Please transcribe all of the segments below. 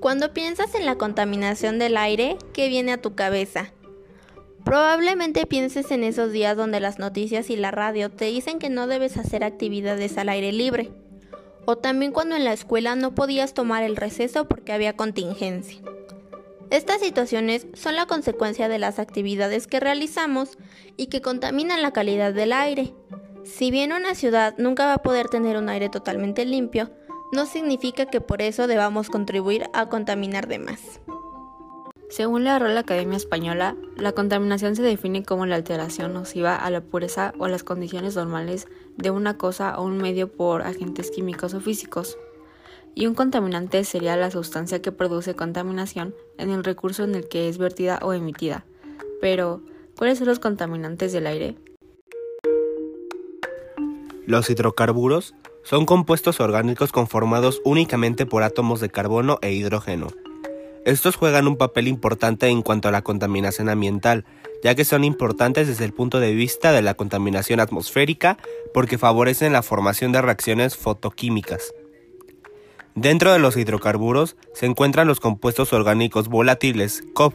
Cuando piensas en la contaminación del aire, ¿qué viene a tu cabeza? Probablemente pienses en esos días donde las noticias y la radio te dicen que no debes hacer actividades al aire libre, o también cuando en la escuela no podías tomar el receso porque había contingencia. Estas situaciones son la consecuencia de las actividades que realizamos y que contaminan la calidad del aire. Si bien una ciudad nunca va a poder tener un aire totalmente limpio, no significa que por eso debamos contribuir a contaminar de más. Según la Real Academia Española, la contaminación se define como la alteración nociva a la pureza o a las condiciones normales de una cosa o un medio por agentes químicos o físicos. Y un contaminante sería la sustancia que produce contaminación en el recurso en el que es vertida o emitida. Pero, ¿cuáles son los contaminantes del aire? Los hidrocarburos son compuestos orgánicos conformados únicamente por átomos de carbono e hidrógeno. Estos juegan un papel importante en cuanto a la contaminación ambiental, ya que son importantes desde el punto de vista de la contaminación atmosférica porque favorecen la formación de reacciones fotoquímicas. Dentro de los hidrocarburos se encuentran los compuestos orgánicos volátiles, COP.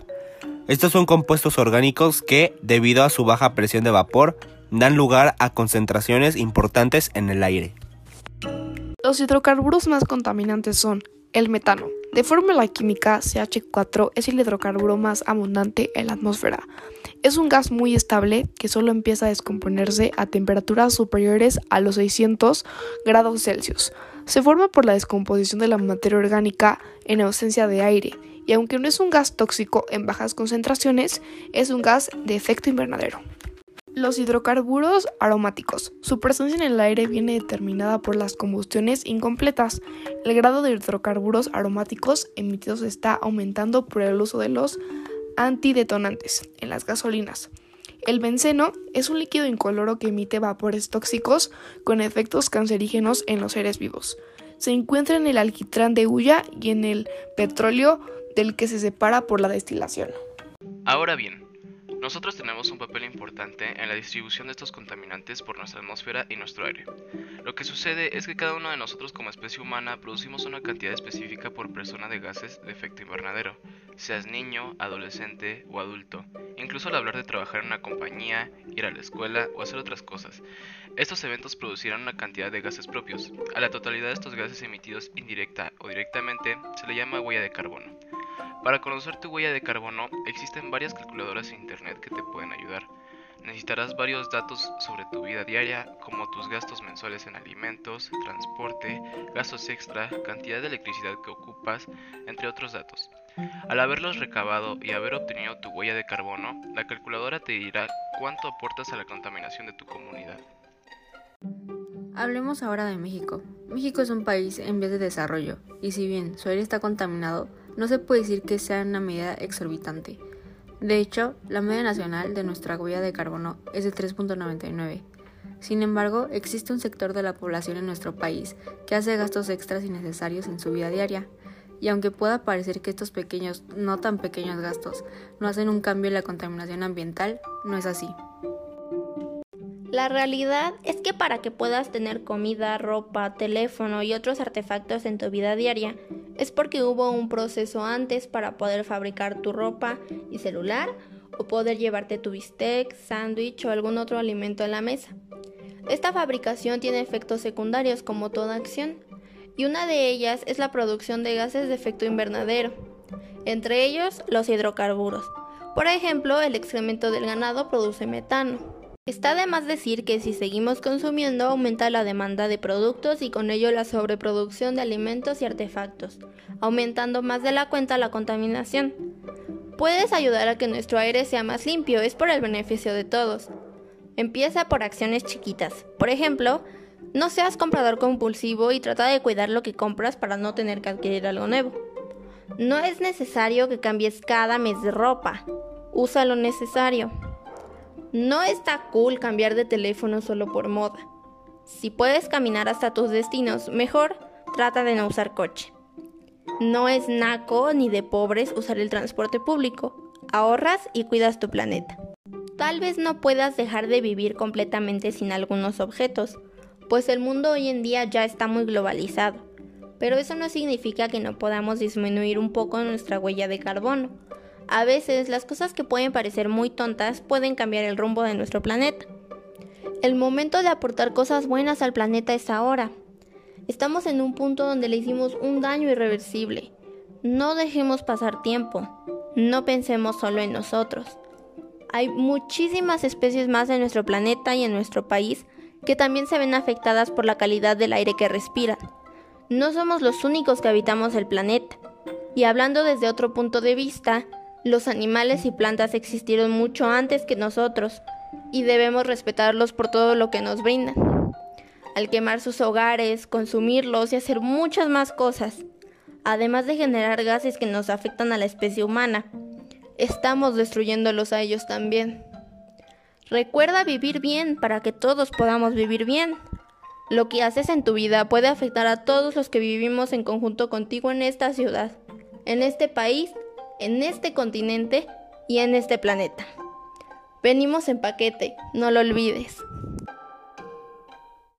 Estos son compuestos orgánicos que, debido a su baja presión de vapor, dan lugar a concentraciones importantes en el aire. Los hidrocarburos más contaminantes son el metano. De fórmula química, CH4 es el hidrocarburo más abundante en la atmósfera. Es un gas muy estable que solo empieza a descomponerse a temperaturas superiores a los 600 grados Celsius. Se forma por la descomposición de la materia orgánica en ausencia de aire y aunque no es un gas tóxico en bajas concentraciones, es un gas de efecto invernadero. Los hidrocarburos aromáticos. Su presencia en el aire viene determinada por las combustiones incompletas. El grado de hidrocarburos aromáticos emitidos está aumentando por el uso de los antidetonantes en las gasolinas. El benceno es un líquido incoloro que emite vapores tóxicos con efectos cancerígenos en los seres vivos. Se encuentra en el alquitrán de hulla y en el petróleo del que se separa por la destilación. Ahora bien, nosotros tenemos un papel importante en la distribución de estos contaminantes por nuestra atmósfera y nuestro aire. Lo que sucede es que cada uno de nosotros como especie humana producimos una cantidad específica por persona de gases de efecto invernadero, seas niño, adolescente o adulto, incluso al hablar de trabajar en una compañía, ir a la escuela o hacer otras cosas. Estos eventos producirán una cantidad de gases propios. A la totalidad de estos gases emitidos indirecta o directamente se le llama huella de carbono. Para conocer tu huella de carbono existen varias calculadoras en internet que te pueden ayudar. Necesitarás varios datos sobre tu vida diaria, como tus gastos mensuales en alimentos, transporte, gastos extra, cantidad de electricidad que ocupas, entre otros datos. Al haberlos recabado y haber obtenido tu huella de carbono, la calculadora te dirá cuánto aportas a la contaminación de tu comunidad. Hablemos ahora de México. México es un país en vías de desarrollo, y si bien su aire está contaminado, no se puede decir que sea una medida exorbitante. De hecho, la media nacional de nuestra huella de carbono es de 3.99. Sin embargo, existe un sector de la población en nuestro país que hace gastos extras innecesarios en su vida diaria, y aunque pueda parecer que estos pequeños, no tan pequeños gastos no hacen un cambio en la contaminación ambiental, no es así. La realidad es que para que puedas tener comida, ropa, teléfono y otros artefactos en tu vida diaria, es porque hubo un proceso antes para poder fabricar tu ropa y celular o poder llevarte tu bistec, sándwich o algún otro alimento a la mesa. Esta fabricación tiene efectos secundarios como toda acción, y una de ellas es la producción de gases de efecto invernadero, entre ellos los hidrocarburos. Por ejemplo, el excremento del ganado produce metano. Está de más decir que si seguimos consumiendo aumenta la demanda de productos y con ello la sobreproducción de alimentos y artefactos, aumentando más de la cuenta la contaminación. Puedes ayudar a que nuestro aire sea más limpio, es por el beneficio de todos. Empieza por acciones chiquitas. Por ejemplo, no seas comprador compulsivo y trata de cuidar lo que compras para no tener que adquirir algo nuevo. No es necesario que cambies cada mes de ropa. Usa lo necesario. No está cool cambiar de teléfono solo por moda. Si puedes caminar hasta tus destinos, mejor trata de no usar coche. No es naco ni de pobres usar el transporte público. Ahorras y cuidas tu planeta. Tal vez no puedas dejar de vivir completamente sin algunos objetos, pues el mundo hoy en día ya está muy globalizado. pero eso no significa que no podamos disminuir un poco nuestra huella de carbono. A veces las cosas que pueden parecer muy tontas pueden cambiar el rumbo de nuestro planeta. El momento de aportar cosas buenas al planeta es ahora. Estamos en un punto donde le hicimos un daño irreversible. No dejemos pasar tiempo. No pensemos solo en nosotros. Hay muchísimas especies más en nuestro planeta y en nuestro país que también se ven afectadas por la calidad del aire que respiran. No somos los únicos que habitamos el planeta. Y hablando desde otro punto de vista, los animales y plantas existieron mucho antes que nosotros y debemos respetarlos por todo lo que nos brindan. Al quemar sus hogares, consumirlos y hacer muchas más cosas, además de generar gases que nos afectan a la especie humana, estamos destruyéndolos a ellos también. Recuerda vivir bien para que todos podamos vivir bien. Lo que haces en tu vida puede afectar a todos los que vivimos en conjunto contigo en esta ciudad, en este país en este continente y en este planeta. Venimos en paquete, no lo olvides.